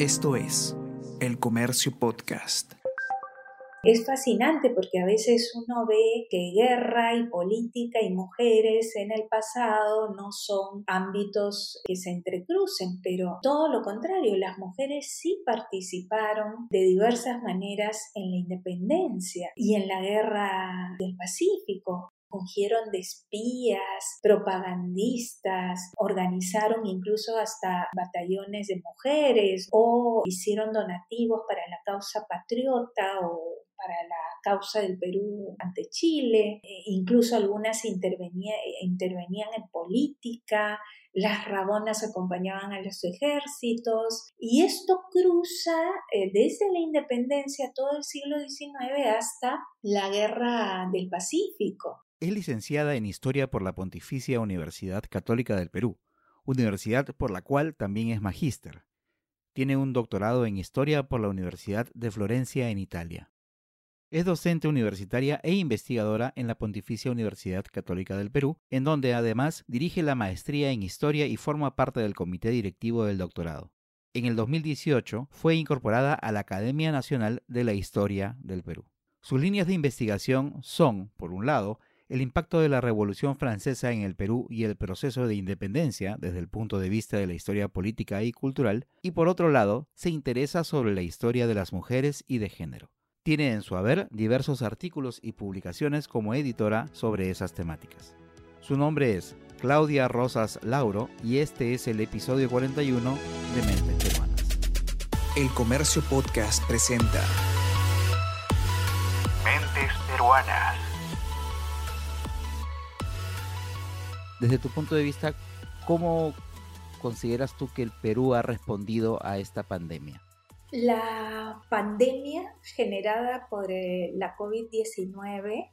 Esto es El Comercio Podcast. Es fascinante porque a veces uno ve que guerra y política y mujeres en el pasado no son ámbitos que se entrecrucen, pero todo lo contrario, las mujeres sí participaron de diversas maneras en la independencia y en la guerra del Pacífico fungieron de espías, propagandistas, organizaron incluso hasta batallones de mujeres o hicieron donativos para la causa patriota o para la causa del Perú ante Chile, e incluso algunas intervenían en política, las rabonas acompañaban a los ejércitos y esto cruza eh, desde la independencia todo el siglo XIX hasta la guerra del Pacífico. Es licenciada en Historia por la Pontificia Universidad Católica del Perú, universidad por la cual también es magíster. Tiene un doctorado en Historia por la Universidad de Florencia en Italia. Es docente universitaria e investigadora en la Pontificia Universidad Católica del Perú, en donde además dirige la maestría en Historia y forma parte del comité directivo del doctorado. En el 2018 fue incorporada a la Academia Nacional de la Historia del Perú. Sus líneas de investigación son, por un lado, el impacto de la Revolución Francesa en el Perú y el proceso de independencia desde el punto de vista de la historia política y cultural, y por otro lado, se interesa sobre la historia de las mujeres y de género. Tiene en su haber diversos artículos y publicaciones como editora sobre esas temáticas. Su nombre es Claudia Rosas Lauro y este es el episodio 41 de Mentes Peruanas. El Comercio Podcast presenta Mentes Peruanas. Desde tu punto de vista, ¿cómo consideras tú que el Perú ha respondido a esta pandemia? La pandemia generada por eh, la COVID-19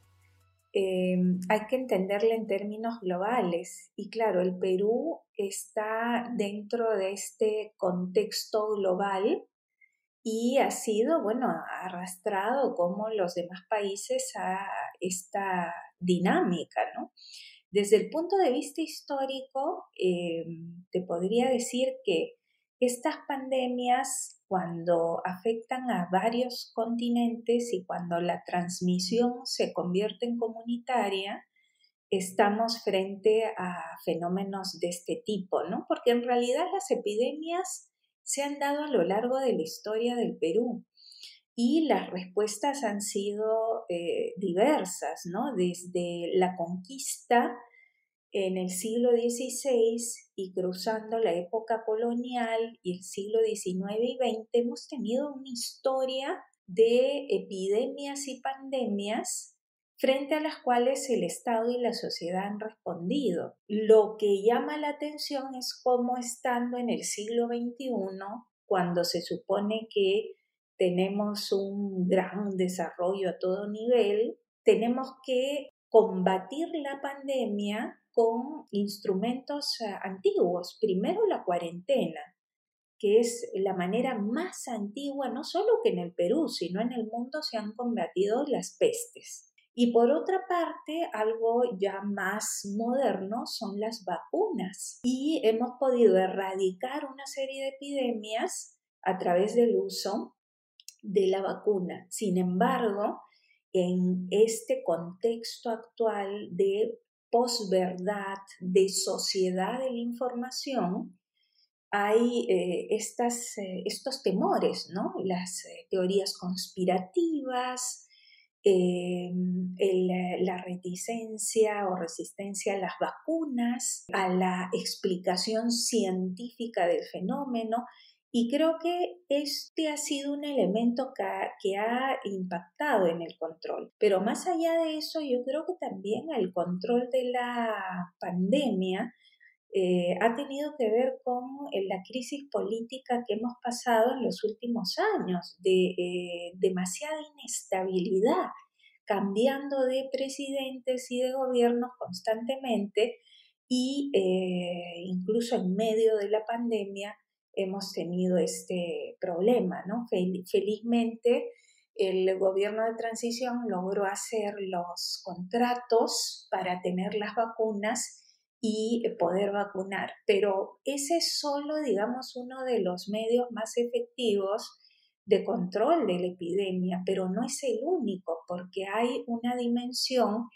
em, hay que entenderla en términos globales y claro, el Perú está dentro de este contexto global y ha sido, bueno, arrastrado como los demás países a esta dinámica, ¿no? Desde el punto de vista histórico, eh, te podría decir que estas pandemias, cuando afectan a varios continentes y cuando la transmisión se convierte en comunitaria, estamos frente a fenómenos de este tipo, ¿no? Porque en realidad las epidemias se han dado a lo largo de la historia del Perú y las respuestas han sido eh, diversas, ¿no? Desde la conquista en el siglo XVI y cruzando la época colonial y el siglo XIX y XX, hemos tenido una historia de epidemias y pandemias frente a las cuales el Estado y la sociedad han respondido. Lo que llama la atención es cómo estando en el siglo XXI, cuando se supone que tenemos un gran desarrollo a todo nivel, tenemos que combatir la pandemia con instrumentos eh, antiguos. Primero la cuarentena, que es la manera más antigua, no solo que en el Perú, sino en el mundo se han combatido las pestes. Y por otra parte, algo ya más moderno son las vacunas. Y hemos podido erradicar una serie de epidemias a través del uso de la vacuna. Sin embargo, en este contexto actual de posverdad, de sociedad de la información, hay eh, estas, eh, estos temores, ¿no? Las eh, teorías conspirativas, la reticencia o resistencia a las vacunas, a la explicación científica del fenómeno, y creo que este ha sido un elemento que ha, impactado en el control. Pero más allá de eso, yo creo que también el control de la pandemia eh, ha tenido que ver con eh, la crisis política que hemos pasado en los últimos años, de eh, demasiada inestabilidad, cambiando de presidentes y de gobiernos constantemente y incluso en medio de la pandemia hemos tenido este problema, ¿no? Felizmente, el gobierno de transición logró hacer los contratos para tener las vacunas y poder vacunar. Pero ese es solo, digamos, uno de los medios más efectivos de control de la epidemia, pero no es el único, porque hay una dimensión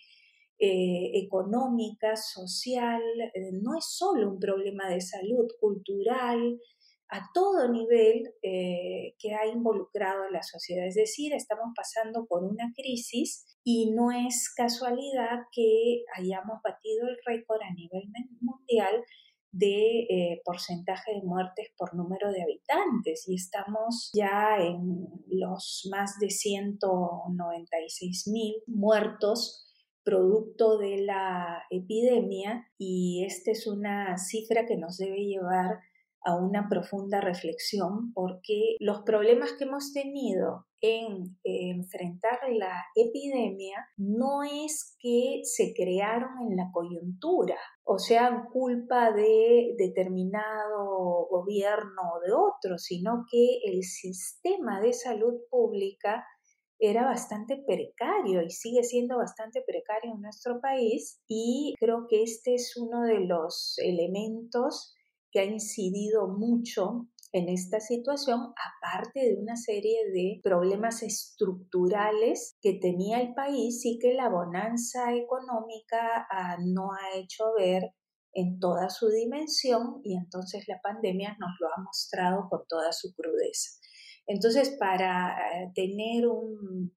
eh, económica, social, eh, no es solo un problema de salud cultural, a todo nivel eh, que ha involucrado a la sociedad. Es decir, estamos pasando por una crisis y no es casualidad que hayamos batido el récord a nivel mundial de eh, porcentaje de muertes por número de habitantes y estamos ya en los más de 196 mil muertos producto de la epidemia y esta es una cifra que nos debe llevar a una profunda reflexión porque los problemas que hemos tenido en enfrentar la epidemia no es que se crearon en la coyuntura o sean culpa de determinado gobierno o de otro, sino que el sistema de salud pública era bastante precario y sigue siendo bastante precario en nuestro país y creo que este es uno de los elementos que ha incidido mucho en esta situación, aparte de una serie de problemas estructurales que tenía el país y que la bonanza económica ah, no ha hecho ver en toda su dimensión y entonces la pandemia nos lo ha mostrado con toda su crudeza. Entonces, para eh, tener un,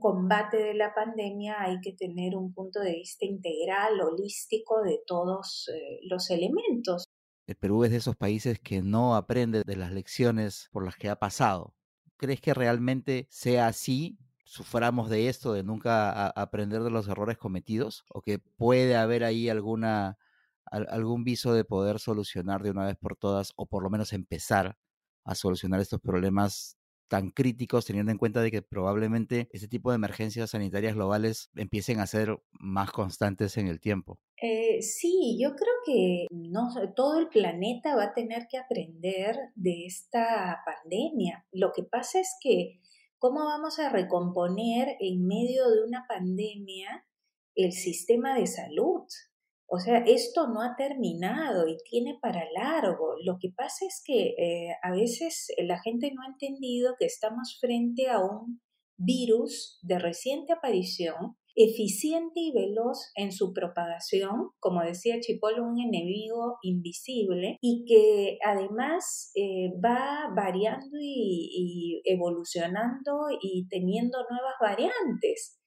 combate de la pandemia hay que tener un punto de vista integral, holístico de todos eh, los elementos. El Perú es de esos países que no aprende de las lecciones por las que ha pasado. ¿Crees que realmente sea así? ¿Suframos de esto, de nunca aprender de los errores cometidos? ¿O que puede haber ahí alguna, algún viso de poder solucionar de una vez por todas, o por lo menos empezar a solucionar estos problemas tan críticos, teniendo en cuenta de que probablemente este tipo de emergencias sanitarias globales empiecen a ser más constantes en el tiempo. Eh, sí, yo creo que todo el planeta va a tener que aprender de esta pandemia. Lo que pasa es que, ¿cómo vamos a recomponer en medio de una pandemia el sistema de salud? O sea, esto no ha terminado y tiene para largo. Lo que pasa es que eh, a veces la gente no ha entendido que estamos frente a un virus de reciente aparición eficiente y veloz en su propagación, como decía Chipolo, un enemigo invisible y que además eh, va variando y, evolucionando y teniendo nuevas variantes.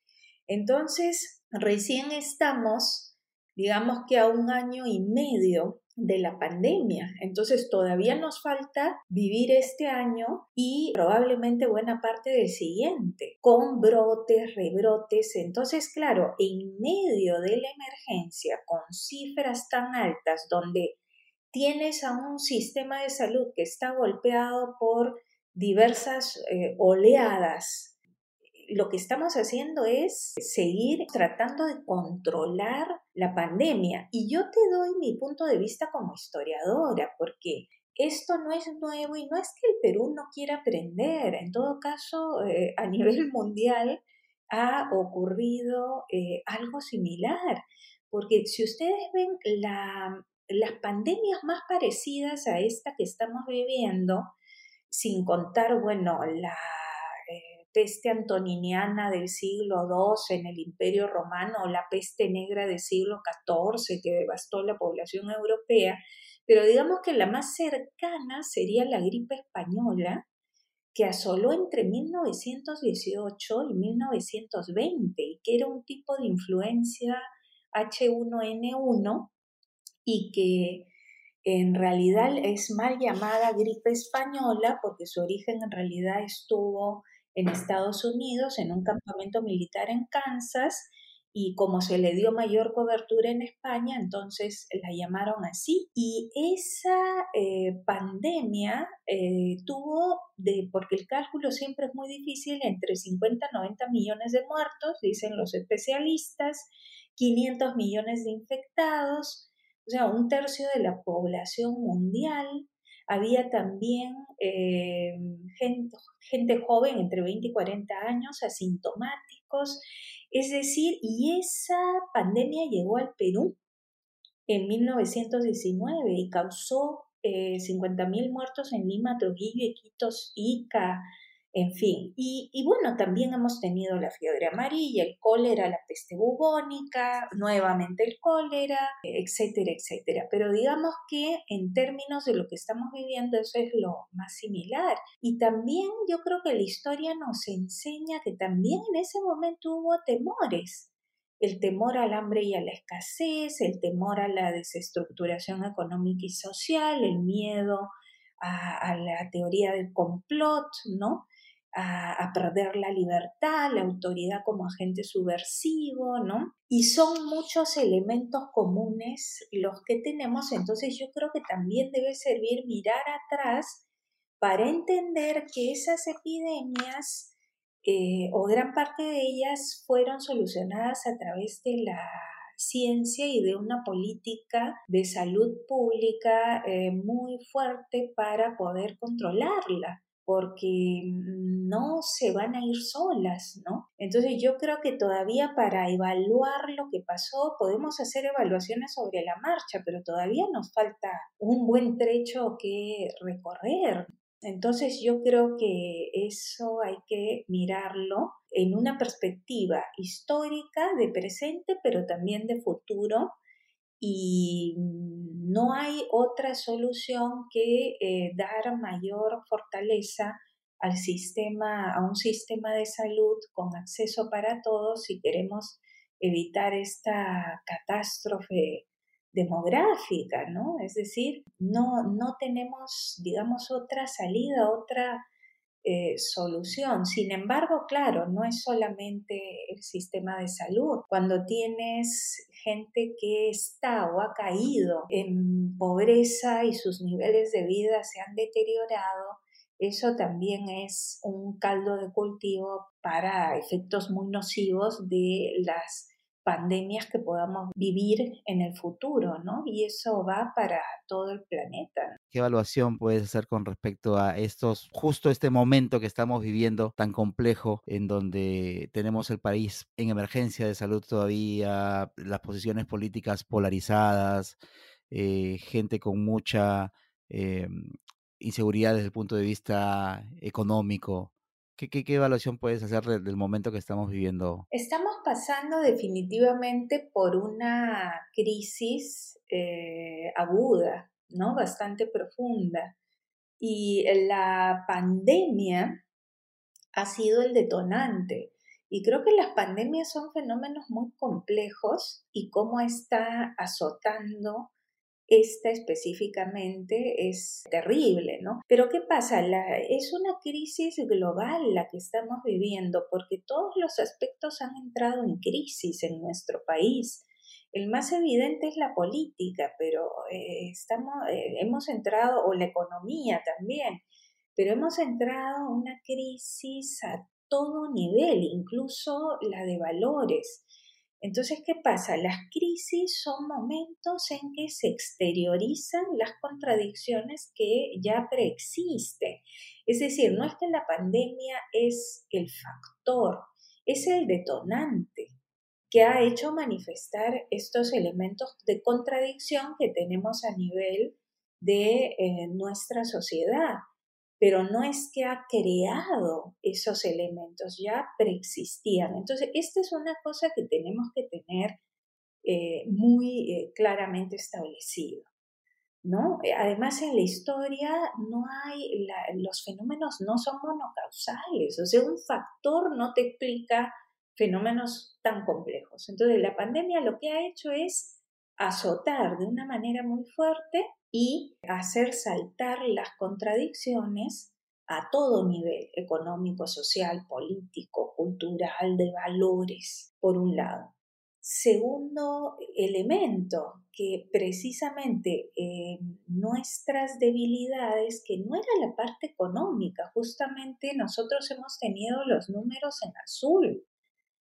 Entonces, recién estamos, digamos que a un año y medio de la pandemia. Entonces todavía nos falta vivir este año y probablemente buena parte del siguiente, con brotes, rebrotes. Entonces, claro, en medio de la emergencia, con cifras tan altas, donde tienes a un sistema de salud que está golpeado por diversas eh, oleadas lo que estamos haciendo es seguir tratando de controlar la pandemia. Y yo te doy mi punto de vista como historiadora, porque esto no es nuevo y no es que el Perú no quiera aprender. En todo caso, eh, a nivel mundial ha ocurrido eh, algo similar. Porque si ustedes ven las pandemias más parecidas a esta que estamos viviendo, sin contar, bueno, la peste antoniniana del siglo II en el Imperio Romano o la peste negra del siglo XIV que devastó la población europea, pero digamos que la más cercana sería la gripe española, que asoló entre 1918 y 1920 y que era un tipo de influencia H1N1 y que en realidad es mal llamada gripe española porque su origen en realidad estuvo en Estados Unidos, en un campamento militar en Kansas, y como se le dio mayor cobertura en España, entonces la llamaron así. Y esa eh, pandemia eh, tuvo, de, porque el cálculo siempre es muy difícil, entre 50 y 90 millones de muertos, dicen los especialistas, 500 millones de infectados, o sea, un tercio de la población mundial. Había también eh, gente, gente joven entre 20 y 40 años, asintomáticos. Es decir, y esa pandemia llegó al Perú en 1919 y causó eh, 50.000 muertos en Lima, Trujillo, Iquitos, Ica, en fin. Y, bueno, también hemos tenido la fiebre amarilla, el cólera, la peste bubónica, nuevamente el cólera, etcétera, etcétera. Pero digamos que en términos de lo que estamos viviendo, eso es lo más similar. Y también yo creo que la historia nos enseña que también en ese momento hubo temores el temor al hambre y a la escasez, el temor a la desestructuración económica y social, el miedo a, la teoría del complot, ¿no? A, perder la libertad, la autoridad como agente subversivo, ¿no? Y son muchos elementos comunes los que tenemos, entonces yo creo que también debe servir mirar atrás para entender que esas epidemias eh, o gran parte de ellas fueron solucionadas a través de la ciencia y de una política de salud pública eh, muy fuerte para poder controlarla porque no se van a ir solas, ¿no? Entonces yo creo que todavía para evaluar lo que pasó podemos hacer evaluaciones sobre la marcha, pero todavía nos falta un buen trecho que recorrer. Entonces yo creo que eso hay que mirarlo en una perspectiva histórica de presente, pero también de futuro. Y no hay otra solución que eh, dar mayor fortaleza al sistema, a un sistema de salud con acceso para todos si queremos evitar esta catástrofe demográfica, ¿no? Es decir, no, no tenemos, digamos, otra salida, otra eh, solución. Sin embargo, claro, no es solamente el sistema de salud. Cuando tienes gente que está o ha caído en pobreza y sus niveles de vida se han deteriorado, eso también es un caldo de cultivo para efectos muy nocivos de las pandemias que podamos vivir en el futuro, ¿no? Y eso va para todo el planeta. ¿Qué evaluación puedes hacer con respecto a estos, justo este momento que estamos viviendo tan complejo, en donde tenemos el país en emergencia de salud todavía, las posiciones políticas polarizadas, eh, gente con mucha eh, inseguridad desde el punto de vista económico? ¿Qué, evaluación puedes hacer del, momento que estamos viviendo? Estamos pasando definitivamente por una crisis eh, aguda, ¿no? Bastante profunda. Y la pandemia ha sido el detonante. Y creo que las pandemias son fenómenos muy complejos y cómo está azotando esta específicamente es terrible, ¿no? Pero ¿qué pasa? es una crisis global la que estamos viviendo porque todos los aspectos han entrado en crisis en nuestro país. El más evidente es la política, pero eh, estamos, eh, hemos entrado, o la economía también, pero hemos entrado en una crisis a todo nivel, incluso la de valores. Entonces, ¿qué pasa? Las crisis son momentos en que se exteriorizan las contradicciones que ya preexisten. Es decir, no es que la pandemia es el factor, es el detonante que ha hecho manifestar estos elementos de contradicción que tenemos a nivel de eh, nuestra sociedad pero no es que ha creado esos elementos, ya preexistían. Entonces, esta es una cosa que tenemos que tener eh, muy eh, claramente establecido. ¿no? Eh, además, en la historia no hay, los fenómenos no son monocausales, o sea, un factor no te explica fenómenos tan complejos. Entonces, la pandemia lo que ha hecho es azotar de una manera muy fuerte y hacer saltar las contradicciones a todo nivel, económico, social, político, cultural, de valores, por un lado. Segundo elemento, que precisamente eh, nuestras debilidades, que no era la parte económica, justamente nosotros hemos tenido los números en azul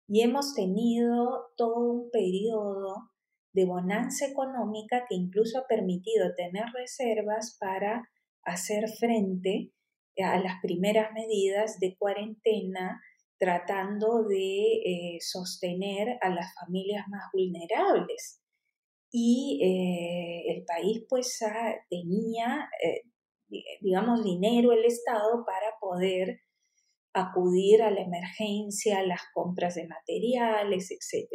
y hemos tenido todo un periodo de bonanza económica que incluso ha permitido tener reservas para hacer frente a las primeras medidas de cuarentena tratando de eh, sostener a las familias más vulnerables. y el país pues tenía, digamos, dinero el Estado para poder acudir a la emergencia, las compras de materiales, etc.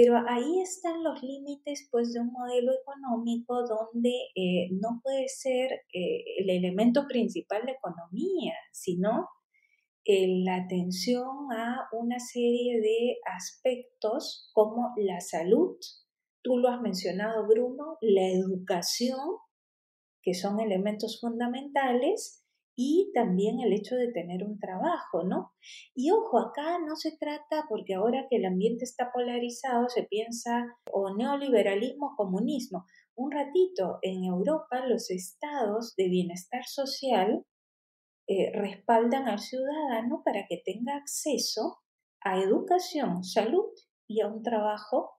Pero ahí están los límites pues, de un modelo económico donde eh, no puede ser eh, el elemento principal de economía, sino eh, la atención a una serie de aspectos como la salud, tú lo has mencionado Bruno, la educación, que son elementos fundamentales, y también el hecho de tener un trabajo, ¿no? Y ojo, acá no se trata, porque ahora que el ambiente está polarizado, se piensa o neoliberalismo o comunismo. Un ratito, en Europa los estados de bienestar social eh, respaldan al ciudadano para que tenga acceso a educación, salud y a un trabajo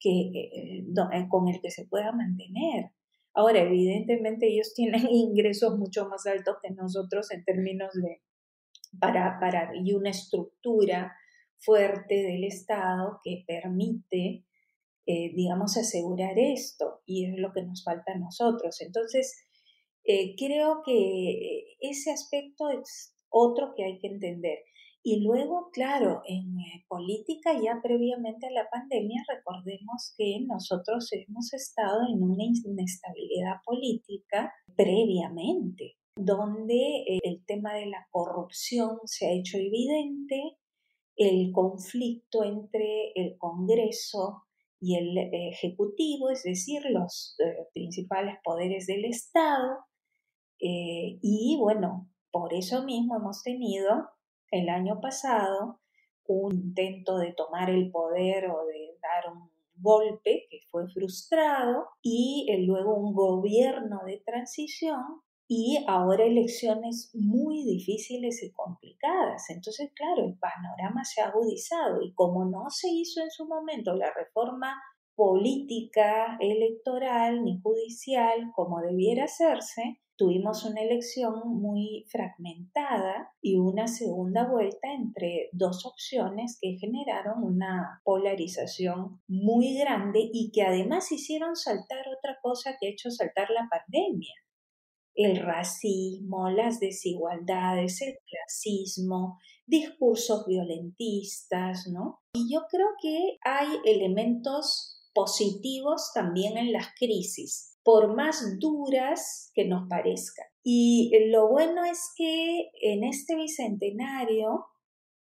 que, eh, eh, con el que se pueda mantener. Ahora, evidentemente ellos tienen ingresos mucho más altos que nosotros en términos de, para, para, y una estructura fuerte del Estado que permite, eh, digamos, asegurar esto, y es lo que nos falta a nosotros. Entonces, eh, creo que ese aspecto es otro que hay que entender. Y luego, claro, en eh, política ya previamente a la pandemia, recordemos que nosotros hemos estado en una inestabilidad política previamente, donde eh, el tema de la corrupción se ha hecho evidente, el conflicto entre el Congreso y el Ejecutivo, es decir, los eh, principales poderes del Estado. y bueno, por eso mismo hemos tenido el año pasado un intento de tomar el poder o de dar un golpe que fue frustrado y eh, luego un gobierno de transición y ahora elecciones muy difíciles y complicadas. Entonces, claro, el panorama se ha agudizado y como no se hizo en su momento la reforma política, electoral ni judicial como debiera hacerse, tuvimos una elección muy fragmentada y una segunda vuelta entre dos opciones que generaron una polarización muy grande y que además hicieron saltar otra cosa que ha hecho saltar la pandemia. El racismo, las desigualdades, el clasismo, discursos violentistas, ¿no? Y yo creo que hay elementos positivos también en las crisis por más duras que nos parezcan. Y lo bueno es que en este bicentenario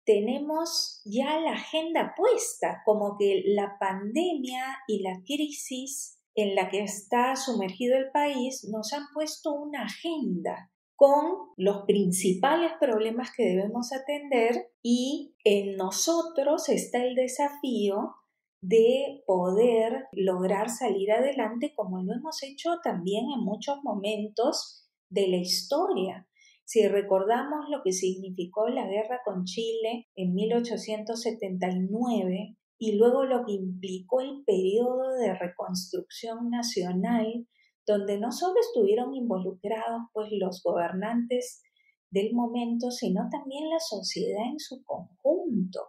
tenemos ya la agenda puesta, como que la pandemia y la crisis en la que está sumergido el país nos han puesto una agenda con los principales problemas que debemos atender y en nosotros está el desafío de poder lograr salir adelante como lo hemos hecho también en muchos momentos de la historia. Si recordamos lo que significó la guerra con Chile en 1879 y luego lo que implicó el periodo de reconstrucción nacional, donde no solo estuvieron involucrados pues los gobernantes del momento, sino también la sociedad en su conjunto.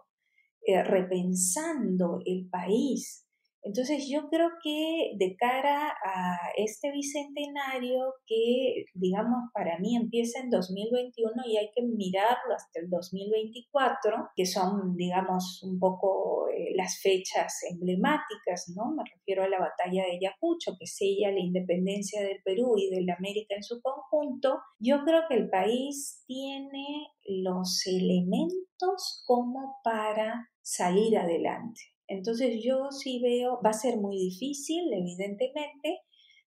Eh, repensando el país. Entonces yo creo que de cara a este bicentenario que, digamos, para mí empieza en 2021 y hay que mirarlo hasta el 2024, que son, digamos, un poco eh, las fechas emblemáticas, ¿no? Me refiero a la batalla de Ayacucho, que sella la independencia del Perú y de la América en su conjunto. Yo creo que el país tiene los elementos como para salir adelante. Entonces yo sí veo, va a ser muy difícil, evidentemente,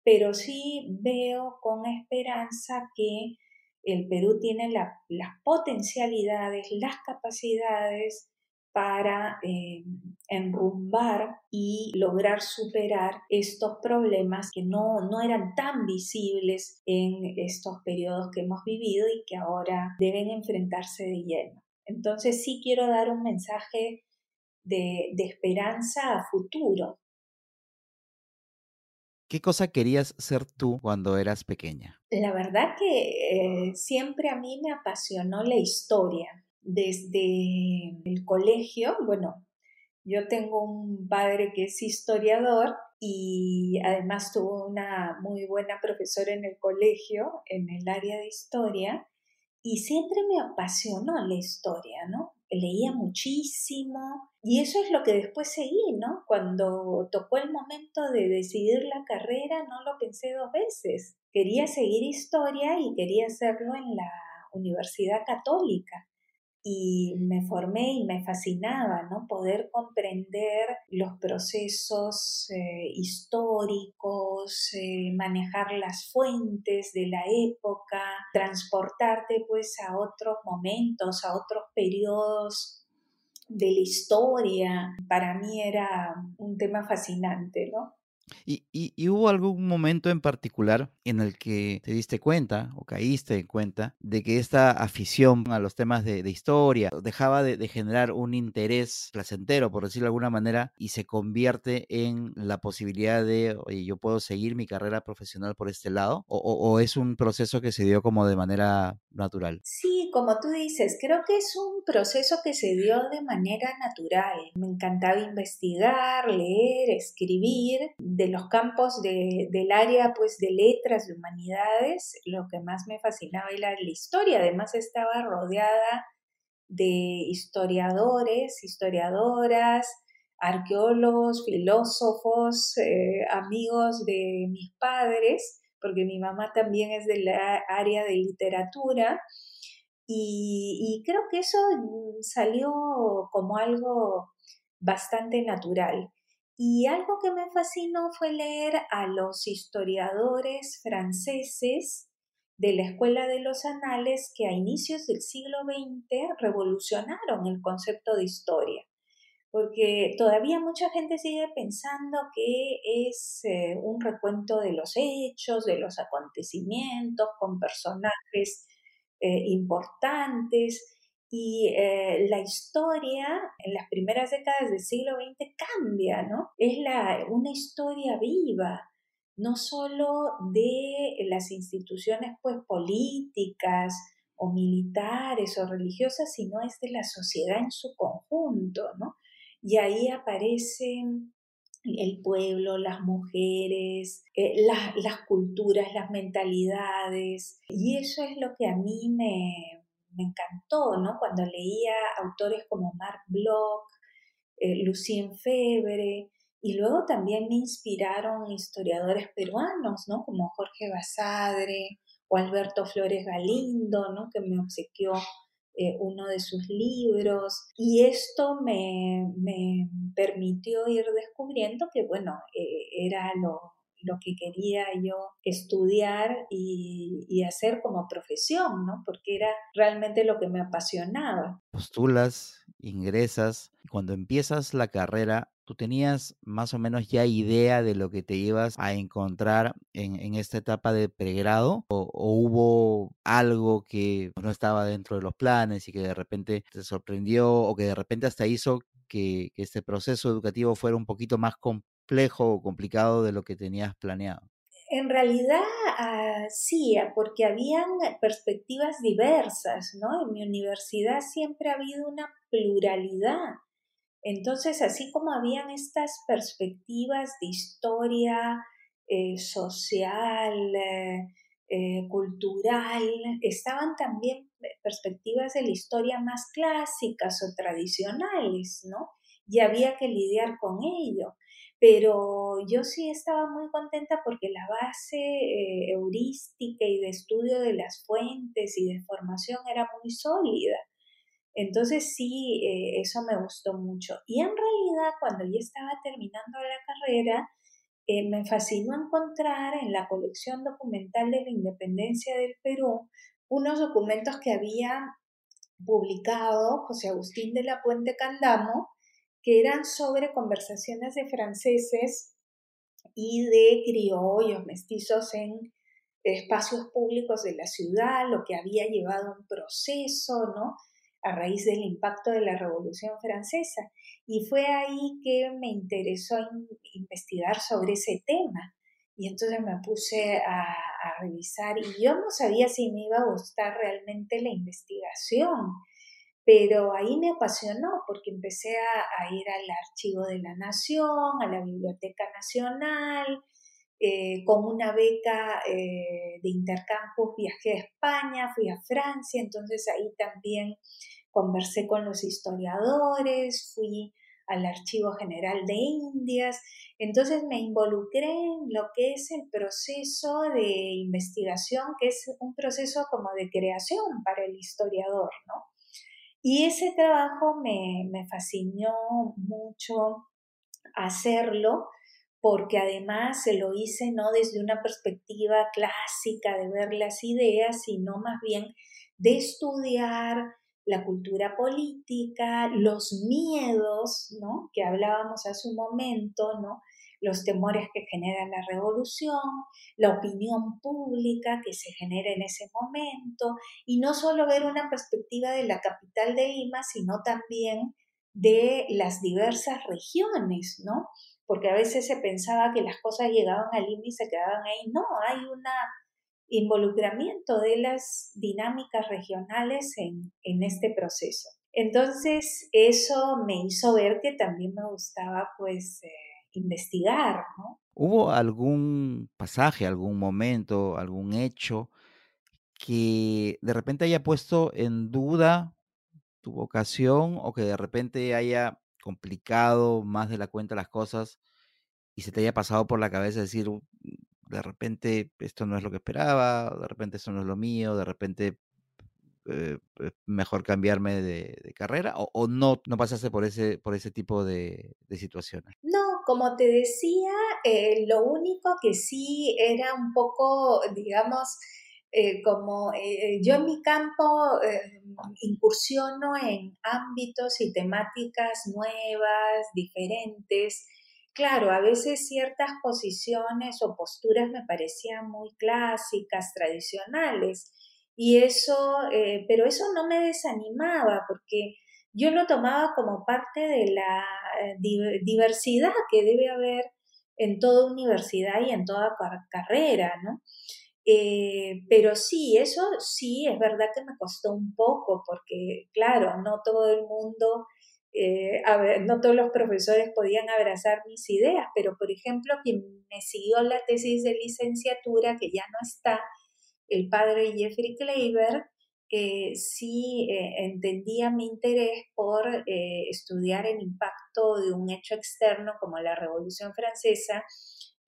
pero sí veo con esperanza que el Perú tiene las potencialidades, las capacidades para eh, enrumbar y lograr superar estos problemas que no, no eran tan visibles en estos periodos que hemos vivido y que ahora deben enfrentarse de lleno. Entonces sí quiero dar un mensaje de, esperanza a futuro. ¿Qué cosa querías ser tú cuando eras pequeña? La verdad que eh, siempre a mí me apasionó la historia. Desde el colegio, bueno, Yo tengo un padre que es historiador y además tuvo una muy buena profesora en el colegio, en el área de historia, y siempre me apasionó la historia, ¿no? Leía muchísimo y eso es lo que después seguí, ¿no? Cuando tocó el momento de decidir la carrera, no lo pensé dos veces. Quería seguir historia y quería hacerlo en la Universidad Católica y me formé y me fascinaba, ¿no? Poder comprender los procesos eh, históricos, eh, manejar las fuentes de la época, transportarte pues a otros momentos, a otros periodos de la historia. Para mí era un tema fascinante, ¿no? ¿Y, hubo algún momento en particular en el que te diste cuenta o caíste en cuenta de que esta afición a los temas de, historia dejaba de, generar un interés placentero, por decirlo de alguna manera, y se convierte en la posibilidad de, oye, yo puedo seguir mi carrera profesional por este lado? ¿O, es un proceso que se dio como de manera natural? Sí, como tú dices, creo que es un proceso que se dio de manera natural. Me encantaba investigar, leer, escribir de los campos del área pues de letras, de humanidades, lo que más me fascinaba era la historia. Además estaba rodeada de historiadores, historiadoras, arqueólogos, filósofos, eh, amigos de mis padres, porque mi mamá también es del área de literatura. y creo que eso salió como algo bastante natural. Y algo que me fascinó fue leer a los historiadores franceses de la Escuela de los Anales que a inicios del siglo XX revolucionaron el concepto de historia, porque todavía mucha gente sigue pensando que es eh, un recuento de los hechos, de los acontecimientos, con personajes eh, importantes, y eh, la historia en las primeras décadas del siglo XX cambia, ¿no? Es la, una historia viva, no solo de las instituciones pues, políticas o militares o religiosas, sino es de la sociedad en su conjunto, ¿no? Y ahí aparecen el pueblo, las mujeres, eh, las culturas, las mentalidades, y eso es lo que a mí me, me encantó, ¿no? Cuando leía autores como Marc Bloch, eh, Lucien Febre, y luego también me inspiraron historiadores peruanos, ¿no? Como Jorge Basadre o Alberto Flores Galindo, ¿no? Que me obsequió eh, uno de sus libros. Y esto me, me, permitió ir descubriendo que, bueno, eh, era lo, lo que quería yo estudiar y, hacer como profesión, ¿no? Porque era realmente lo que me apasionaba. Postulas, ingresas, y cuando empiezas la carrera, ¿tú tenías más o menos ya idea de lo que te ibas a encontrar en, esta etapa de pregrado? ¿O, hubo algo que no estaba dentro de los planes y que de repente te sorprendió o que de repente hasta hizo que, que este proceso educativo fuera un poquito más complejo? Complejo o complicado de lo que tenías planeado? En realidad ah, sí, ah, porque habían perspectivas diversas, ¿no? En mi universidad siempre ha habido una pluralidad. Entonces, así como habían estas perspectivas de historia eh, social, eh, eh, cultural, estaban también perspectivas de la historia más clásicas o tradicionales, ¿no? Y había que lidiar con ello. Pero yo sí estaba muy contenta porque la base eh, heurística y de estudio de las fuentes y de formación era muy sólida. Entonces sí, eh, eso me gustó mucho. Y en realidad cuando ya estaba terminando la carrera, eh, me fascinó encontrar en la colección documental de la independencia del Perú unos documentos que había publicado José Agustín de la Puente Candamo que eran sobre conversaciones de franceses y de criollos mestizos en espacios públicos de la ciudad, lo que había llevado un proceso, ¿no? A raíz del impacto de la Revolución Francesa. Y fue ahí que me interesó investigar sobre ese tema. Y entonces me puse a, a revisar y yo no sabía si me iba a gustar realmente la investigación pero ahí me apasionó porque empecé a, ir al Archivo de la Nación, a la Biblioteca Nacional, eh, con una beca eh, de intercampus viajé a España, fui a Francia, entonces ahí también conversé con los historiadores, fui al Archivo General de Indias, entonces me involucré en lo que es el proceso de investigación, que es un proceso como de creación para el historiador, ¿no? Y ese trabajo me, me fascinó mucho hacerlo porque además se lo hice no desde una perspectiva clásica de ver las ideas, sino más bien de estudiar la cultura política, los miedos, ¿no? que hablábamos hace un momento, ¿no? Los temores que genera la revolución, la opinión pública que se genera en ese momento, y no solo ver una perspectiva de la capital de Lima, sino también de las diversas regiones, ¿no? Porque a veces se pensaba que las cosas llegaban a Lima y se quedaban ahí. No, hay un involucramiento de las dinámicas regionales en, en este proceso. Entonces, eso me hizo ver que también me gustaba, pues, eh, investigar, ¿no? ¿Hubo algún pasaje, algún momento, algún hecho que de repente haya puesto en duda tu vocación o que de repente haya complicado más de la cuenta las cosas y se te haya pasado por la cabeza decir, de repente esto no es lo que esperaba, de repente esto no es lo mío, de repente eh, eh, mejor cambiarme de, carrera o, no, no pasaste por ese, por ese tipo de, situaciones? No, como te decía, eh, lo único que sí era un poco, digamos, como yo en mi campo incursiono en ámbitos y temáticas nuevas, diferentes. Claro, a veces ciertas posiciones o posturas me parecían muy clásicas, tradicionales, y eso, eh, pero eso no me desanimaba porque yo lo tomaba como parte de la eh, diversidad que debe haber en toda universidad y en toda carrera, ¿no? Eh, pero sí, eso sí, es verdad que me costó un poco, porque claro, no todo el mundo, no todos los profesores podían abrazar mis ideas, pero por ejemplo, quien me siguió la tesis de licenciatura, que ya no está, el padre Jeffrey Kleiber eh, sí eh, entendía mi interés por eh, estudiar el impacto de un hecho externo como la Revolución Francesa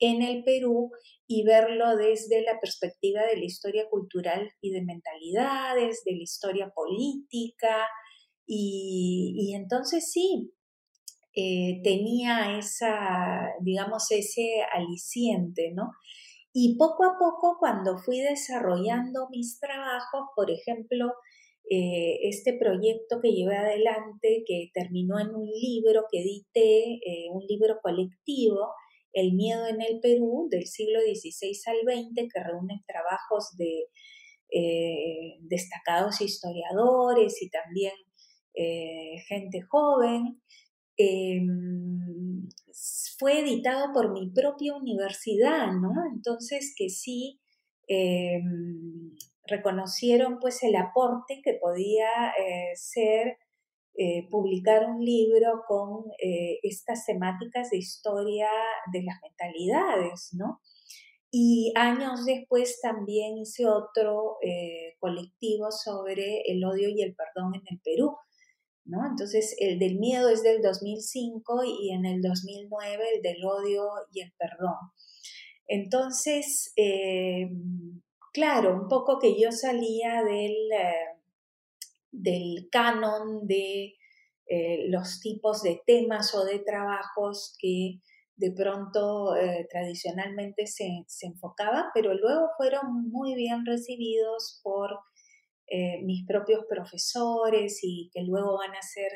en el Perú y verlo desde la perspectiva de la historia cultural y de mentalidades, de la historia política. Y, y entonces sí, tenía esa, digamos, ese aliciente, ¿no? Y poco a poco, cuando fui desarrollando mis trabajos, por ejemplo, eh, este proyecto que llevé adelante, que terminó en un libro que edité, eh, un libro colectivo, El miedo en el Perú, del siglo XVI al XX, que reúne trabajos de eh, destacados historiadores y también gente joven. Em, fue editado por mi propia universidad, ¿no? Entonces que sí em, reconocieron pues el aporte que podía eh, ser eh, publicar un libro con eh, estas temáticas de historia de las mentalidades, ¿no? Y años después también hice otro colectivo sobre el odio y el perdón en el Perú, entonces, el del miedo es del 2005 y en el 2009 el del odio y el perdón. Entonces, eh, claro, un poco que yo salía del, eh, del canon de eh, los tipos de temas o de trabajos que de pronto tradicionalmente se, se enfocaban, pero luego fueron muy bien recibidos por eh, mis propios profesores y que luego van a ser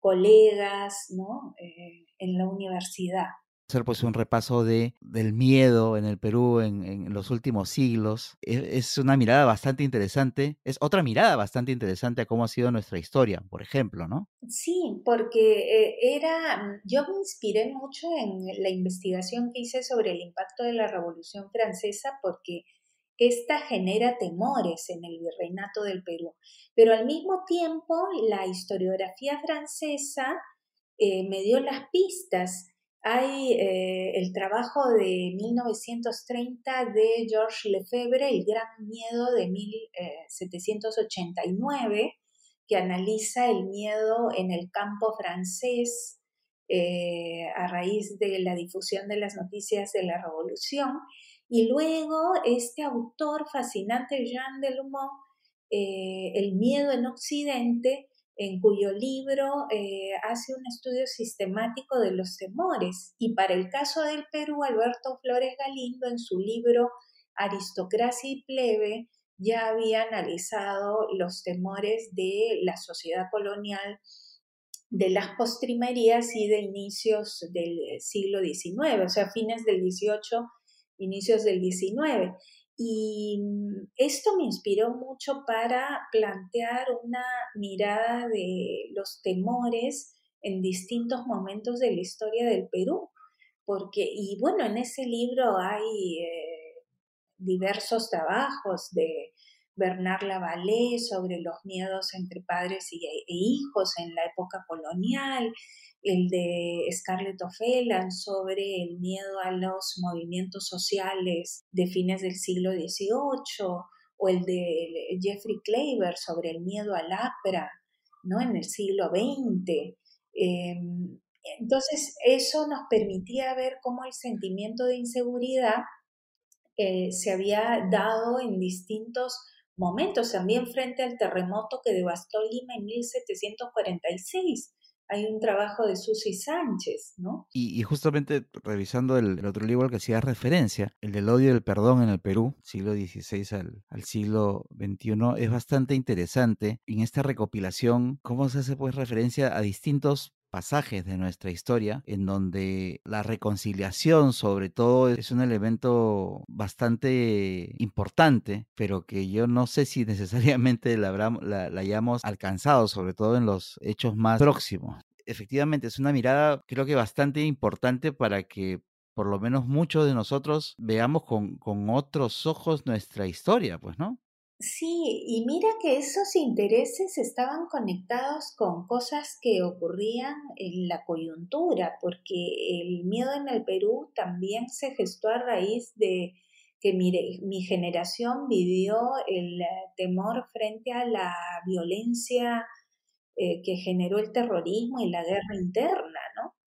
colegas ¿no? Eh, en la universidad. Hacer pues un repaso de, del miedo en el Perú en, los últimos siglos. E, es, una mirada bastante interesante, es otra mirada bastante interesante a cómo ha sido nuestra historia, por ejemplo, ¿no? Sí, porque eh, era, yo me inspiré mucho en la investigación que hice sobre el impacto de la Revolución Francesa porque esta genera temores en el virreinato del Perú. Pero al mismo tiempo, la historiografía francesa eh, me dio las pistas. Hay eh, el trabajo de 1930 de Georges Lefebvre, El Gran Miedo de 1789, eh, que analiza el miedo en el campo francés a raíz de la difusión de las noticias de la revolución. Y luego este autor fascinante, Jean Delumeau, eh, El miedo en Occidente, en cuyo libro eh, hace un estudio sistemático de los temores. Y para el caso del Perú, Alberto Flores Galindo, en su libro Aristocracia y Plebe, ya había analizado los temores de la sociedad colonial de las postrimerías y de inicios del siglo XIX, o sea, fines del XVIII inicios del 19. Y mm, esto me inspiró mucho para plantear una mirada de los temores en distintos momentos de la historia del Perú. Porque, y bueno, en ese libro hay eh, diversos trabajos de Bernard Lavallée sobre los miedos entre padres e hijos en la época colonial, el de Scarlett O'Fellan sobre el miedo a los movimientos sociales de fines del siglo XVIII, o el de Jeffrey Klaver sobre el miedo al APRA, ¿no? En el siglo XX. Em, entonces, eso nos permitía ver cómo el sentimiento de inseguridad eh, se había dado en distintos momentos, también frente al terremoto que devastó Lima en 1746 hay un trabajo de Susi Sánchez, ¿no? Y, justamente revisando el, otro libro al que hacía referencia, el del odio y el perdón en el Perú, siglo XVI al, al, siglo XXI, es bastante interesante en esta recopilación, cómo se hace pues referencia a distintos pasajes de nuestra historia en donde la reconciliación sobre todo es un elemento bastante importante, pero que yo no sé si necesariamente la, la, hayamos alcanzado, sobre todo en los hechos más próximos. Efectivamente, es una mirada creo que bastante importante para que por lo menos muchos de nosotros veamos con, con otros ojos nuestra historia, pues, ¿no? Sí, y mira que esos intereses estaban conectados con cosas que ocurrían en la coyuntura, porque el miedo en el Perú también se gestó a raíz de que mi, generación vivió el temor frente a la violencia eh, que generó el terrorismo y la guerra interna, ¿no?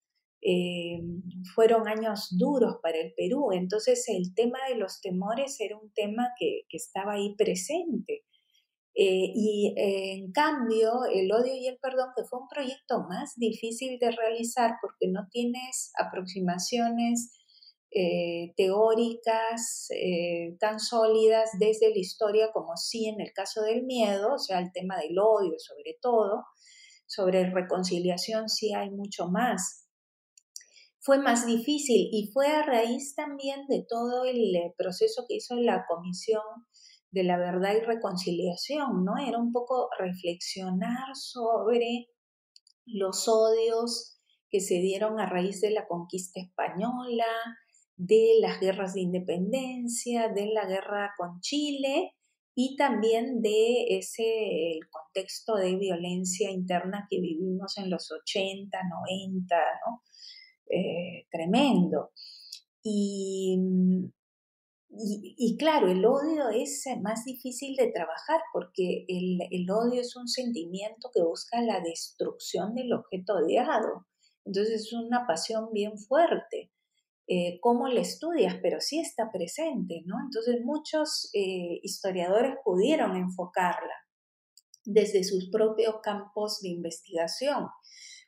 Eh, fueron años duros para el Perú, entonces el tema de los temores era un tema que, estaba ahí presente. Eh, y en cambio, el odio y el perdón, que fue un proyecto más difícil de realizar porque no tienes aproximaciones eh, teóricas tan sólidas desde la historia como sí en el caso del miedo, o sea, el tema del odio sobre todo, sobre reconciliación sí hay mucho más fue más difícil y fue a raíz también de todo el eh, proceso que hizo la Comisión de la Verdad y Reconciliación, ¿no? Era un poco reflexionar sobre los odios que se dieron a raíz de la conquista española, de las guerras de independencia, de la guerra con Chile y también de ese el contexto de violencia interna que vivimos en los 80, 90, ¿no? Eh, tremendo. Mm, y, y, claro, el odio es más difícil de trabajar porque el, el, odio es un sentimiento que busca la destrucción del objeto odiado. Entonces es una pasión bien fuerte. Eh, ¿Cómo la estudias? Pero sí está presente, ¿no? Entonces muchos eh, historiadores pudieron enfocarla desde sus propios campos de investigación.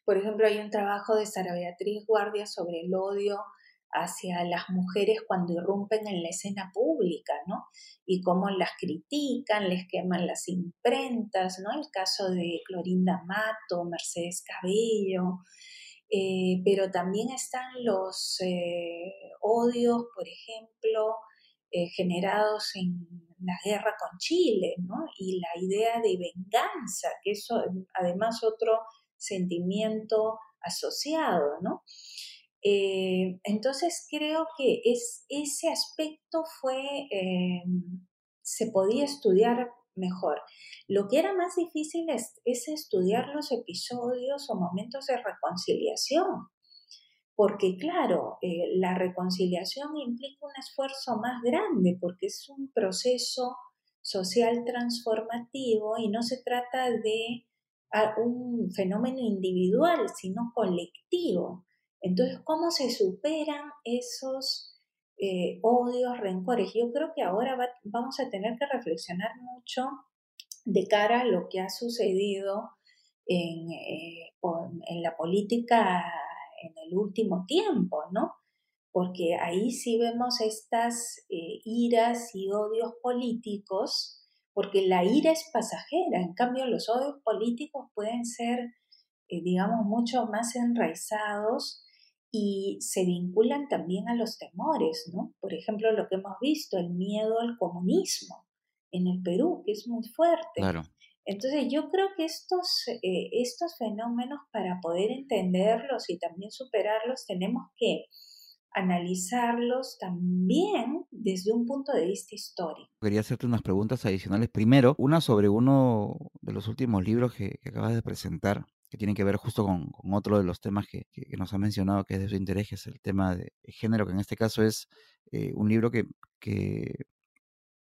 Por ejemplo, hay un trabajo de Sara Beatriz Guardia sobre el odio hacia las mujeres cuando irrumpen en la escena pública, ¿no? Y cómo las critican, les queman las imprentas, ¿no? El caso de Clorinda Mato, Mercedes Cabello, eh, pero también están los eh, odios, por ejemplo, eh, generados en la guerra con Chile, ¿no? Y la idea de venganza, que eso además otro sentimiento asociado, ¿no? Eh, entonces creo que es, ese aspecto fue eh, se podía estudiar mejor. Lo que era más difícil es, estudiar los episodios o momentos de reconciliación, porque claro, eh, la reconciliación implica un esfuerzo más grande, porque es un proceso social transformativo y no se trata de un fenómeno individual, sino colectivo. Entonces, ¿cómo se superan esos eh, odios, rencores? Yo creo que ahora vamos a tener que reflexionar mucho de cara a lo que ha sucedido en, eh, en la política en el último tiempo, ¿no? Porque ahí sí vemos estas eh, iras y odios políticos, porque la ira es pasajera, en cambio los odios políticos pueden ser, digamos, mucho más enraizados y se vinculan también a los temores, ¿no? Por ejemplo, lo que hemos visto, el miedo al comunismo en el Perú, que es muy fuerte. Claro. Entonces yo creo que estos, eh, estos fenómenos, para poder entenderlos y también superarlos, tenemos que analizarlos también desde un punto de vista histórico. Quería hacerte unas preguntas adicionales. Primero, una sobre uno de los últimos libros que, que acabas de presentar, que tienen que ver justo con, otro de los temas que, nos ha mencionado, que es de su interés, que es el tema de género, que en este caso es eh, un libro que,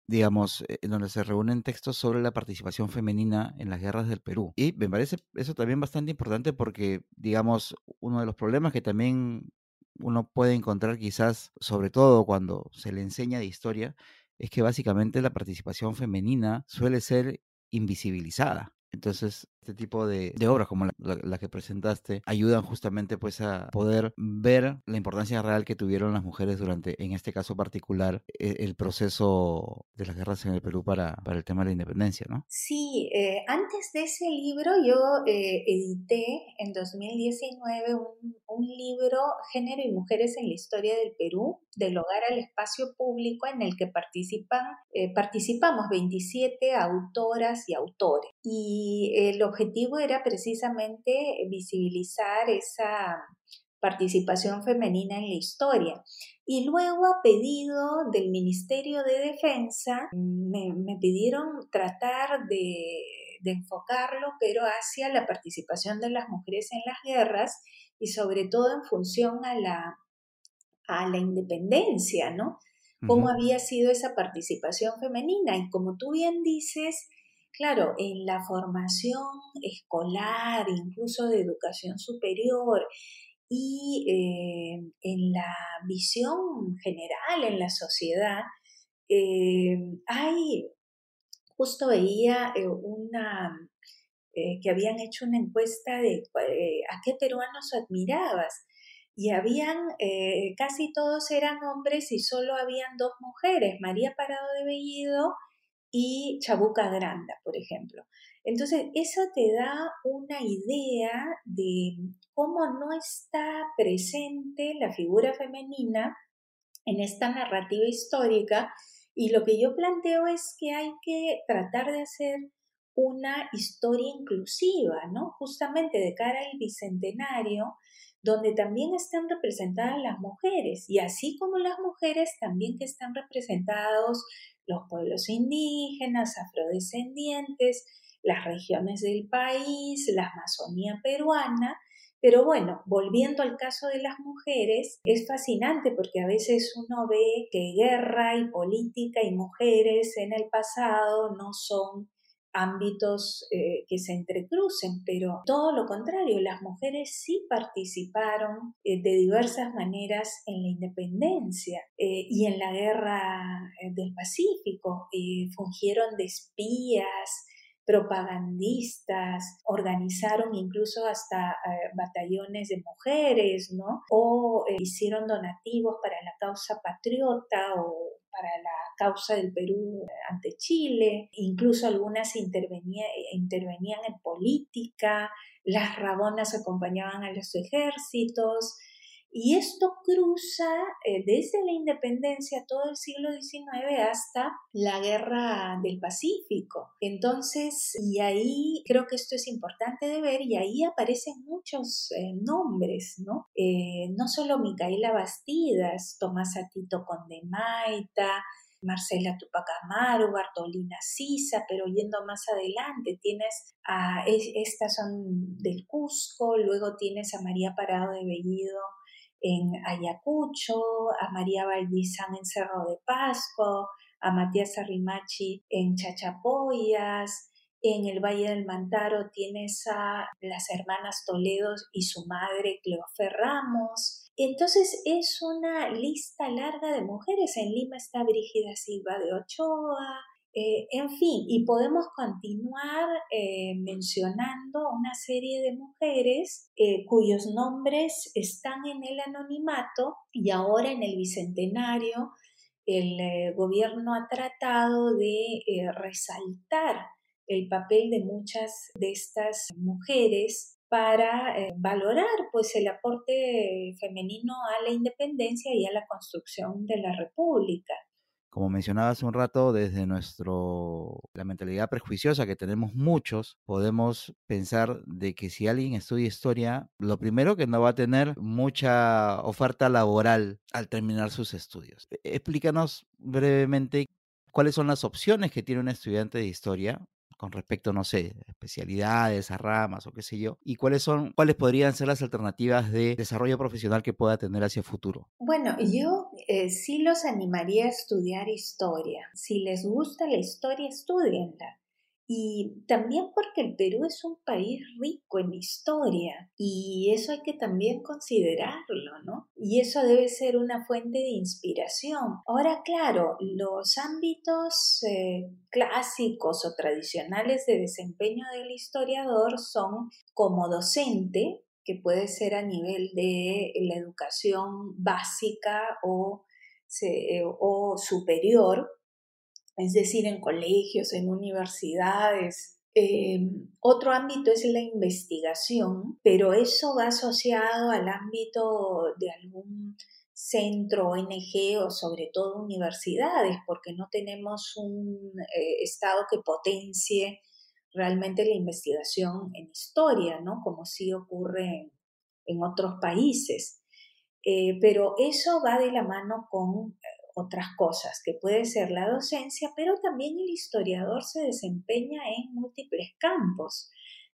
digamos, eh, en donde se reúnen textos sobre la participación femenina en las guerras del Perú. Y me parece eso también bastante importante porque, digamos, uno de los problemas que también uno puede encontrar quizás, sobre todo cuando se le enseña de historia, es que básicamente la participación femenina suele ser invisibilizada. Entonces, este tipo de, obras como la, que presentaste ayudan justamente pues a poder ver la importancia real que tuvieron las mujeres durante, en este caso particular, e, el, proceso de las guerras en el Perú para, para el tema de la independencia, ¿no? Sí, eh, antes de ese libro yo eh, edité en 2019 un, un libro Género y Mujeres en la Historia del Perú, del hogar al espacio público, en el que participan, eh, participamos 27 autoras y autores. Y el objetivo era precisamente visibilizar esa participación femenina en la historia. Y luego, a pedido del Ministerio de Defensa, me, pidieron tratar de, enfocarlo, pero hacia la participación de las mujeres en las guerras y sobre todo en función a la, a la independencia, ¿no? Cómo había sido esa participación femenina. Y como tú bien dices, Claro, en la formación escolar, incluso de educación superior y eh, en la visión general en la sociedad, eh, hay, justo veía eh, una, que habían hecho una encuesta de a qué peruanos admirabas y habían, casi todos eran hombres y solo habían dos mujeres, María Parado de Bellido y Chabuca Granda, por ejemplo. Entonces, eso te da una idea de cómo no está presente la figura femenina en esta narrativa histórica y lo que yo planteo es que hay que tratar de hacer una historia inclusiva, ¿no? Justamente de cara al bicentenario, donde también están representadas las mujeres y así como las mujeres también que están representados los pueblos indígenas, afrodescendientes, las regiones del país, la Amazonía peruana. Pero bueno, volviendo al caso de las mujeres, es fascinante porque a veces uno ve que guerra y política y mujeres en el pasado no son ámbitos eh, que se entrecrucen, pero todo lo contrario, las mujeres sí participaron eh, de diversas maneras en la independencia eh, y en la guerra del Pacífico, fungieron de espías, propagandistas, organizaron incluso hasta batallones de mujeres, ¿no? O hicieron donativos para la causa patriota o para la causa del Perú ante Chile, incluso algunas intervenía, intervenían en política, las rabonas acompañaban a los ejércitos, y esto cruza eh, desde la independencia todo el siglo XIX hasta la guerra del Pacífico. Entonces, y ahí creo que esto es importante de ver, y ahí aparecen muchos eh, nombres, ¿no? Eh, no solo Micaela Bastidas, Tomás Atito Condemaita, Marcela Tupac Amaru, Bartolina Sisa, pero yendo más adelante tienes a, estas son del Cusco, luego tienes a María Parado de Bellido en Ayacucho, a María Valdizán en Cerro de Pasco, a Matías Arrimachi en Chachapoyas, en el Valle del Mantaro tienes a las hermanas Toledo y su madre Cleofe Ramos. Entonces es una lista larga de mujeres. En Lima está Brígida Silva de Ochoa, eh, en fin, y podemos continuar eh, mencionando una serie de mujeres eh, cuyos nombres están en el anonimato y ahora en el Bicentenario el gobierno ha tratado de resaltar el papel de muchas de estas mujeres para valorar pues el aporte femenino a la independencia y a la construcción de la república. Como mencionaba hace un rato, desde nuestro la mentalidad prejuiciosa que tenemos muchos, podemos pensar de que si alguien estudia historia, lo primero que no va a tener mucha oferta laboral al terminar sus estudios. E, explícanos brevemente cuáles son las opciones que tiene un estudiante de historia con respecto, no sé, especialidades, a ramas o qué sé yo, y cuáles son, cuáles podrían ser las alternativas de desarrollo profesional que pueda tener hacia el futuro. Bueno, yo eh, sí los animaría a estudiar historia. Si les gusta la historia, estudienla y también porque el Perú es un país rico en historia y eso hay que también considerarlo, ¿no? Y eso debe ser una fuente de inspiración. Ahora, claro, los ámbitos eh, clásicos o tradicionales de desempeño del historiador son como docente, que puede ser a nivel de la educación básica o, eh, o superior, es decir, en colegios, en universidades. Eh, otro ámbito es la investigación, pero eso va asociado al ámbito de algún centro, ONG o sobre todo universidades, porque no tenemos un eh, Estado que potencie realmente la investigación en historia, ¿no? Como sí ocurre en, otros países. Eh, pero eso va de la mano con otras cosas, que puede ser la docencia, pero también el historiador se desempeña en múltiples campos.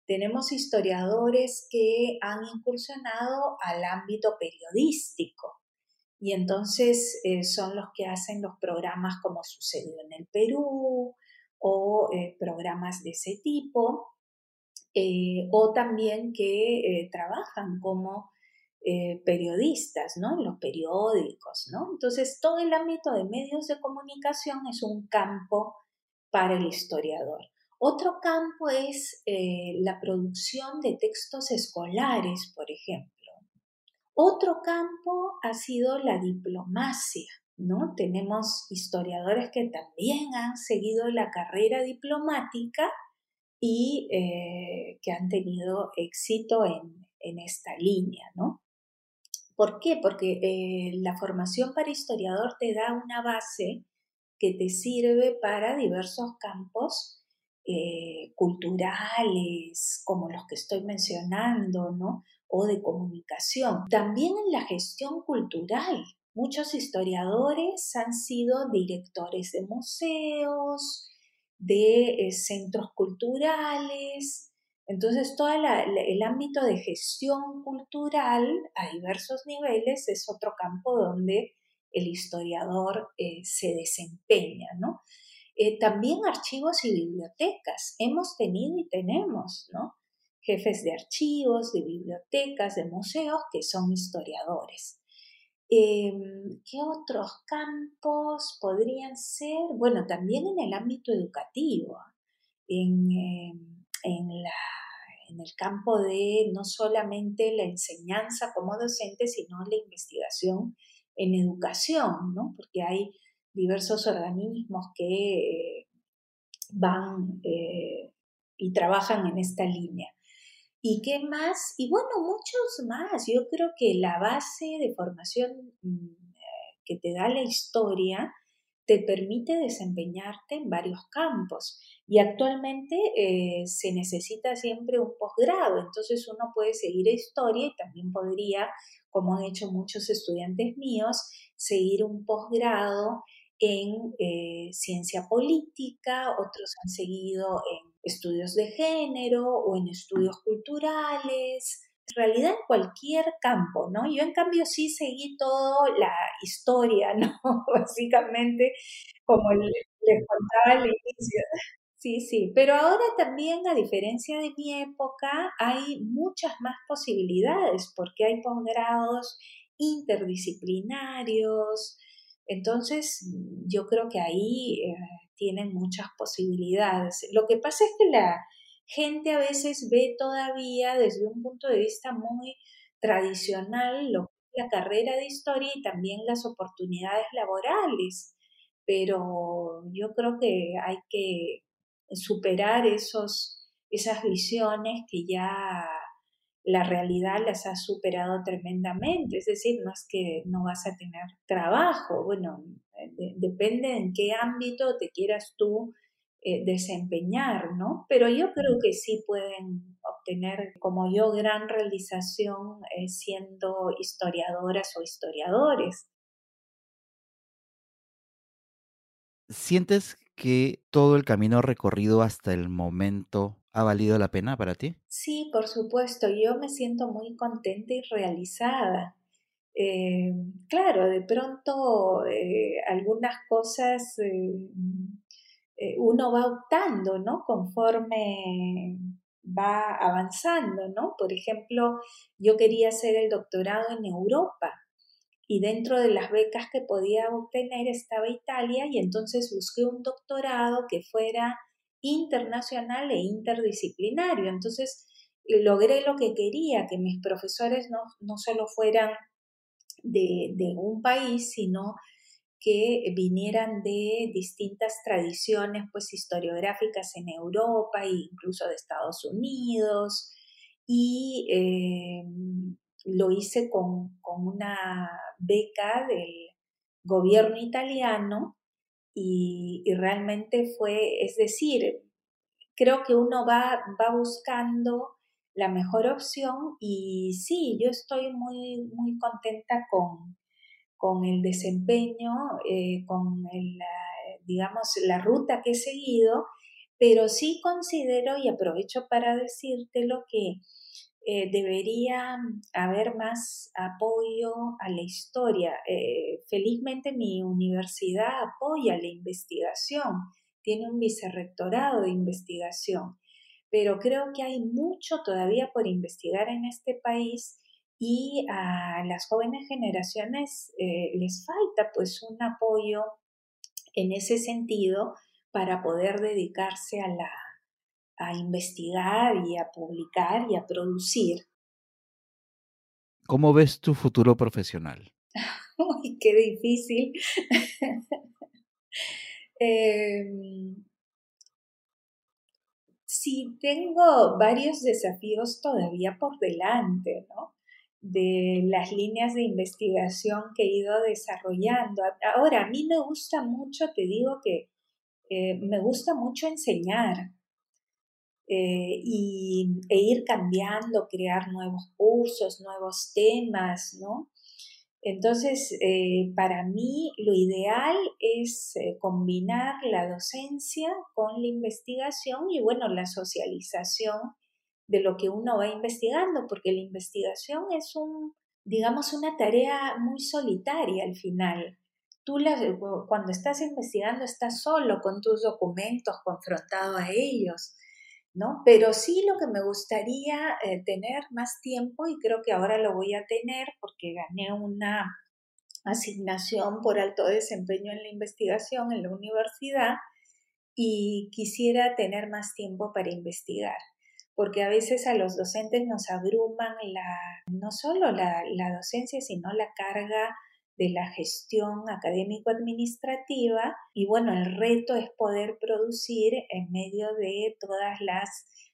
Tenemos historiadores que han incursionado al ámbito periodístico y entonces eh, son los que hacen los programas como sucedió en el Perú o eh, programas de ese tipo, eh, o también que trabajan como eh, periodistas, ¿no? Los periódicos, ¿no? Entonces, todo el ámbito de medios de comunicación es un campo para el historiador. Otro campo es eh, la producción de textos escolares, por ejemplo. Otro campo ha sido la diplomacia, ¿no? Tenemos historiadores que también han seguido la carrera diplomática y eh, que han tenido éxito en, en esta línea, ¿no? ¿Por qué? Porque eh, la formación para historiador te da una base que te sirve para diversos campos eh, culturales, como los que estoy mencionando, ¿no? O de comunicación. También en la gestión cultural. Muchos historiadores han sido directores de museos, de eh, centros culturales, entonces, todo el ámbito de gestión cultural a diversos niveles es otro campo donde el historiador eh, se desempeña, ¿no? Eh, también archivos y bibliotecas. Hemos tenido y tenemos, ¿no? Jefes de archivos, de bibliotecas, de museos que son historiadores. Em, ¿Qué otros campos podrían ser? Bueno, también en el ámbito educativo, en, em, en la en el campo de no solamente la enseñanza como docente, sino la investigación en educación, ¿no? Porque hay diversos organismos que eh, van eh, y trabajan en esta línea. ¿Y qué más? Y bueno, muchos más. Yo creo que la base de formación mm, eh, que te da la historia te permite desempeñarte en varios campos. Y actualmente eh, se necesita siempre un posgrado, entonces uno puede seguir historia y también podría, como han hecho muchos estudiantes míos, seguir un posgrado en eh, ciencia política, otros han seguido en estudios de género o en estudios culturales, realidad en cualquier campo, ¿no? Yo en cambio sí seguí toda la historia, ¿no? Básicamente, como les contaba al inicio. Sí, sí, pero ahora también, a diferencia de mi época, hay muchas más posibilidades porque hay posgrados interdisciplinarios, entonces yo creo que ahí eh, tienen muchas posibilidades. Lo que pasa es que la gente a veces ve todavía desde un punto de vista muy tradicional lo la carrera de historia y también las oportunidades laborales, pero yo creo que hay que superar esos, esas visiones que ya la realidad las ha superado tremendamente. Es decir, no es que no vas a tener trabajo, bueno, depende en qué ámbito te quieras tú eh, desempeñar, ¿no? Pero yo creo que sí pueden obtener, como yo, gran realización eh, siendo historiadoras o historiadores. ¿Sientes que todo el camino recorrido hasta el momento ha valido la pena para ti? Sí, por supuesto, yo me siento muy contenta y realizada. Eh, claro, de pronto eh, algunas cosas eh, uno va optando, ¿no? Conforme va avanzando, ¿no? Por ejemplo, yo quería hacer el doctorado en Europa y dentro de las becas que podía obtener estaba Italia y entonces busqué un doctorado que fuera internacional e interdisciplinario. Entonces logré lo que quería, que mis profesores no, no solo fueran de, de un país, sino que vinieran de distintas tradiciones pues historiográficas en Europa e incluso de Estados Unidos y eh, lo hice con, una beca del gobierno italiano y, realmente fue, es decir, creo que uno va, va buscando la mejor opción y sí, yo estoy muy, muy contenta con, con el desempeño, eh, con digamos, la ruta que he seguido, pero sí considero y aprovecho para decírtelo que eh, debería haber más apoyo a la historia. Eh, felizmente mi universidad apoya la investigación, tiene un vicerrectorado de investigación, pero creo que hay mucho todavía por investigar en este país y a las jóvenes generaciones eh, les falta pues un apoyo en ese sentido para poder dedicarse a la, a investigar y a publicar y a producir. ¿Cómo ves tu futuro profesional? Uy, qué difícil. Em, sí, tengo varios desafíos todavía por delante, ¿no? De las líneas de investigación que he ido desarrollando. Ahora, a mí me gusta mucho, te digo que eh, me gusta mucho enseñar. Eh, y, e ir cambiando, crear nuevos cursos, nuevos temas, ¿no? Entonces, eh, para mí lo ideal es combinar la docencia con la investigación y, bueno, la socialización de lo que uno va investigando, porque la investigación es un, digamos, una tarea muy solitaria al final. Tú cuando estás investigando estás solo con tus documentos, confrontado a ellos. ¿no? Pero sí lo que me gustaría eh, tener más tiempo y creo que ahora lo voy a tener porque gané una asignación por alto desempeño en la investigación en la universidad y quisiera tener más tiempo para investigar porque a veces a los docentes nos abruman la, no solo la, la docencia, sino la carga de la gestión académico-administrativa y bueno, el reto es poder producir en medio de todas las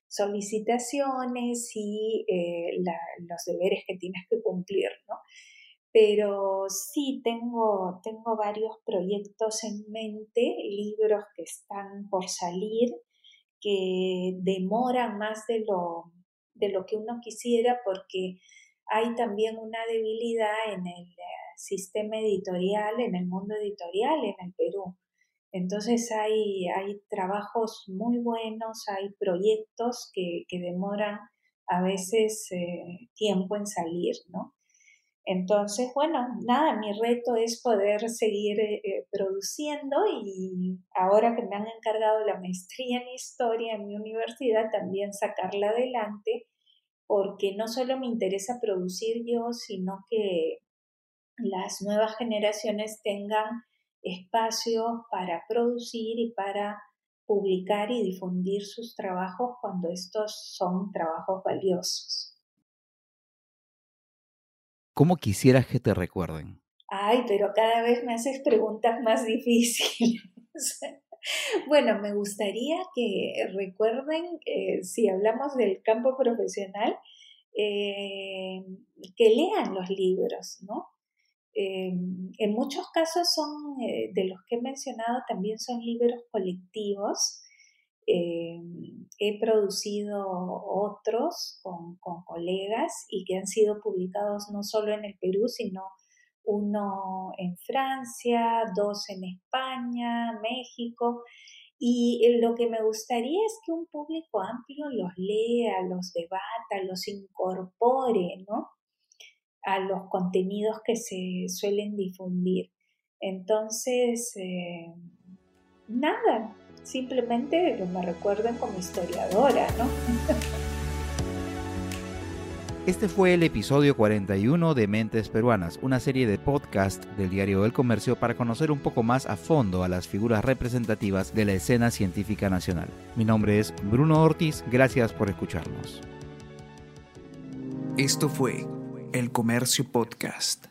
solicitaciones y eh, los deberes que tienes que cumplir, ¿no? Pero sí tengo, tengo varios proyectos en mente, libros que están por salir, que más de lo, de lo que uno quisiera porque hay también una debilidad en el sistema editorial, en el mundo editorial en el Perú. Entonces hay, hay trabajos muy buenos, hay proyectos que, demoran a veces eh, tiempo en salir, ¿no? Entonces, bueno, nada, mi reto es poder seguir eh, eh, produciendo y ahora que me han encargado la maestría en historia en mi universidad, también sacarla adelante, porque no solo me interesa producir yo, sino que las nuevas generaciones tengan espacio para producir y para publicar y difundir sus trabajos cuando estos son trabajos valiosos. ¿Cómo quisieras que te recuerden? Ay, pero cada vez me haces preguntas más difíciles. bueno, me gustaría que recuerden, eh, si hablamos del campo profesional, eh, que lean los libros, ¿no? Eh, en muchos casos son, de los que he mencionado, también son libros colectivos eh, he producido otros con, colegas y que han sido publicados no solo en el Perú, sino uno en Francia, dos en España, México. Y eh, lo que me gustaría es que un público amplio los lea, los debata, los incorpore ¿no? a los contenidos que se suelen difundir. Entonces, eh, nada, simplemente me recuerden como historiadora, ¿no? Este fue el episodio 41 de Mentes Peruanas, una serie de podcast del Diario del Comercio para conocer un poco más a fondo a las figuras representativas de la escena científica nacional. Mi nombre es Bruno Ortiz, gracias por escucharnos. Esto fue El Comercio Podcast.